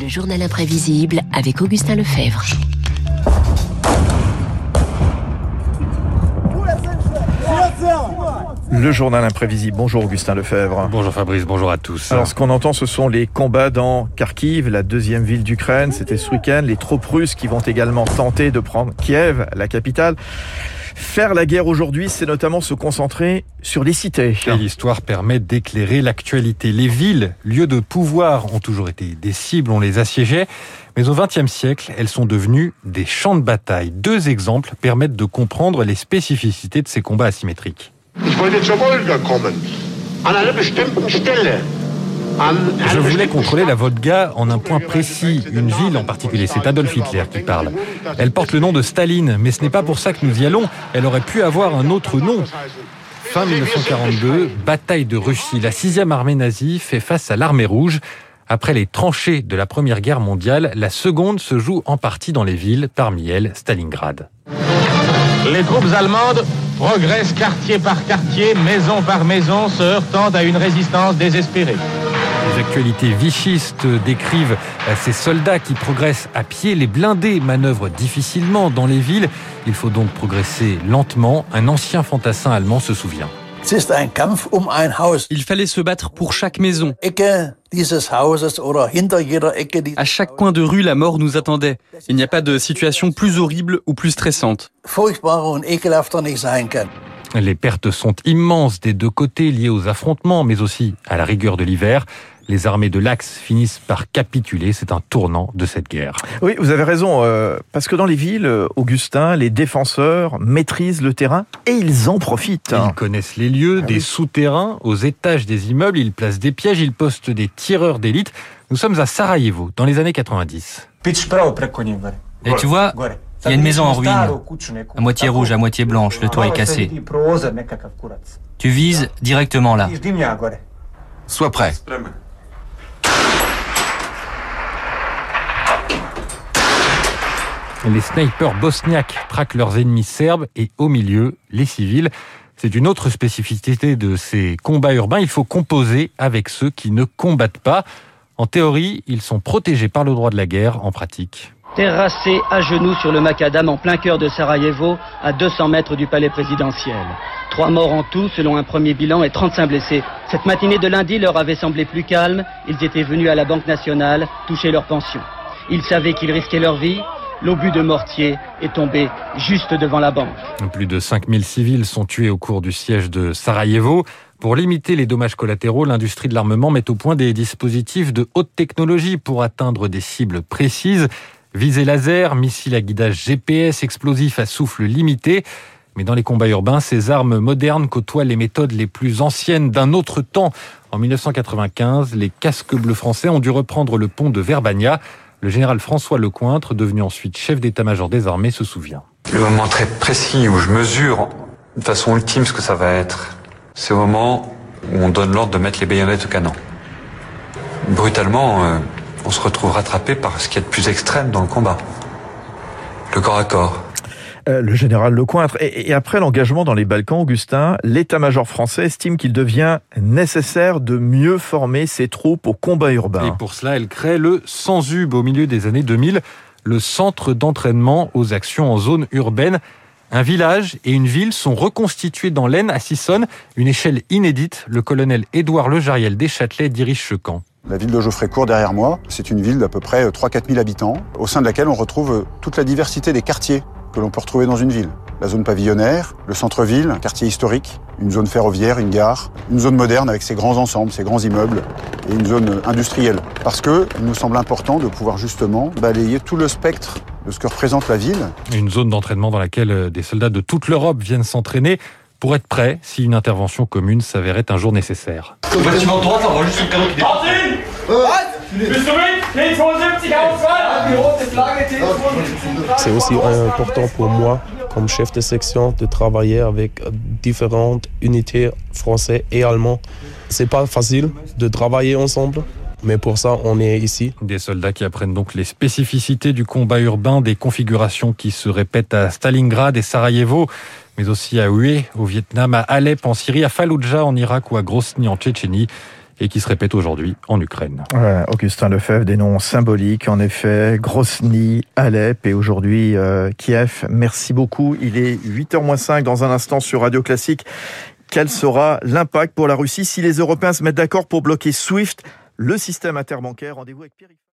Le journal imprévisible avec Augustin Lefebvre. Le journal imprévisible. Bonjour Augustin Lefebvre. Bonjour Fabrice, bonjour à tous. Alors ce qu'on entend ce sont les combats dans Kharkiv, la deuxième ville d'Ukraine. C'était ce week-end. Les troupes russes qui vont également tenter de prendre Kiev, la capitale. Faire la guerre aujourd'hui, c'est notamment se concentrer sur les cités. Et l'histoire permet d'éclairer l'actualité. Les villes, lieux de pouvoir, ont toujours été des cibles, on les assiégeait. Mais au XXe siècle, elles sont devenues des champs de bataille. Deux exemples permettent de comprendre les spécificités de ces combats asymétriques. Je voulais contrôler la vodka en un point précis, une ville en particulier. C'est Adolf Hitler qui parle. Elle porte le nom de Staline, mais ce n'est pas pour ça que nous y allons. Elle aurait pu avoir un autre nom. Fin 1942, bataille de Russie. La sixième armée nazie fait face à l'armée rouge. Après les tranchées de la Première Guerre mondiale, la seconde se joue en partie dans les villes, parmi elles Stalingrad. Les troupes allemandes progressent quartier par quartier, maison par maison, se heurtant à une résistance désespérée. Les actualités vichistes décrivent ces soldats qui progressent à pied. Les blindés manœuvrent difficilement dans les villes. Il faut donc progresser lentement. Un ancien fantassin allemand se souvient. Il fallait se battre pour chaque maison. À chaque coin de rue, la mort nous attendait. Il n'y a pas de situation plus horrible ou plus stressante. Les pertes sont immenses des deux côtés liées aux affrontements, mais aussi à la rigueur de l'hiver. Les armées de l'Axe finissent par capituler. C'est un tournant de cette guerre. Oui, vous avez raison. Euh, parce que dans les villes, Augustin, les défenseurs maîtrisent le terrain et ils en profitent. Ils connaissent les lieux, des souterrains, aux étages des immeubles. Ils placent des pièges, ils postent des tireurs d'élite. Nous sommes à Sarajevo, dans les années 90. Et tu vois, il y a une maison en ruine, à moitié rouge, à moitié blanche, le toit est cassé. Tu vises directement là. Sois prêt. Les snipers bosniaques traquent leurs ennemis serbes et au milieu, les civils. C'est une autre spécificité de ces combats urbains. Il faut composer avec ceux qui ne combattent pas. En théorie, ils sont protégés par le droit de la guerre. En pratique, terrassés à genoux sur le macadam en plein cœur de Sarajevo, à 200 mètres du palais présidentiel. Trois morts en tout, selon un premier bilan, et 35 blessés. Cette matinée de lundi leur avait semblé plus calme. Ils étaient venus à la Banque nationale toucher leur pension. Ils savaient qu'ils risquaient leur vie. L'obus de mortier est tombé juste devant la banque. Plus de 5000 civils sont tués au cours du siège de Sarajevo. Pour limiter les dommages collatéraux, l'industrie de l'armement met au point des dispositifs de haute technologie pour atteindre des cibles précises. Visée laser, missiles à guidage GPS, explosifs à souffle limité. Mais dans les combats urbains, ces armes modernes côtoient les méthodes les plus anciennes d'un autre temps. En 1995, les casques bleus français ont dû reprendre le pont de Verbania. Le général François Lecointre, devenu ensuite chef d'état-major des armées, se souvient. Le moment très précis où je mesure de façon ultime ce que ça va être, c'est au moment où on donne l'ordre de mettre les baïonnettes au canon. Brutalement, euh, on se retrouve rattrapé par ce qui est de plus extrême dans le combat. Le corps à corps. Euh, le général Lecointre. Et, et après l'engagement dans les Balkans, Augustin, l'état-major français estime qu'il devient nécessaire de mieux former ses troupes au combat urbain. Et pour cela, elle crée le SANSUB au milieu des années 2000, le centre d'entraînement aux actions en zone urbaine. Un village et une ville sont reconstitués dans l'Aisne à Sissonne, une échelle inédite. Le colonel Édouard Lejariel Deschâtelet dirige ce camp. La ville de Geoffrécourt derrière moi, c'est une ville d'à peu près 3-4 000 habitants, au sein de laquelle on retrouve toute la diversité des quartiers que l'on peut retrouver dans une ville. La zone pavillonnaire, le centre-ville, un quartier historique, une zone ferroviaire, une gare, une zone moderne avec ses grands ensembles, ses grands immeubles et une zone industrielle. Parce que il nous semble important de pouvoir justement balayer tout le spectre de ce que représente la ville. Une zone d'entraînement dans laquelle euh, des soldats de toute l'Europe viennent s'entraîner pour être prêts si une intervention commune s'avérait un jour nécessaire. Au bâtiment de droite, là, on voit juste le canon qui dépasse. C'est aussi important pour moi, comme chef de section, de travailler avec différentes unités françaises et allemandes. C'est pas facile de travailler ensemble. Mais pour ça, on est ici. Des soldats qui apprennent donc les spécificités du combat urbain, des configurations qui se répètent à Stalingrad et Sarajevo, mais aussi à Hue au Vietnam, à Alep en Syrie, à Fallujah en Irak ou à Grozny en Tchétchénie. et qui se répète aujourd'hui en Ukraine. Augustin Lefebvre, des noms symboliques, en effet, Grosny, Alep et aujourd'hui euh, Kiev. Merci beaucoup. Il est 8h05 dans un instant sur Radio Classique. Quel sera l'impact pour la Russie si les Européens se mettent d'accord pour bloquer SWIFT, le système interbancaire Rendez-vous avec Pierre.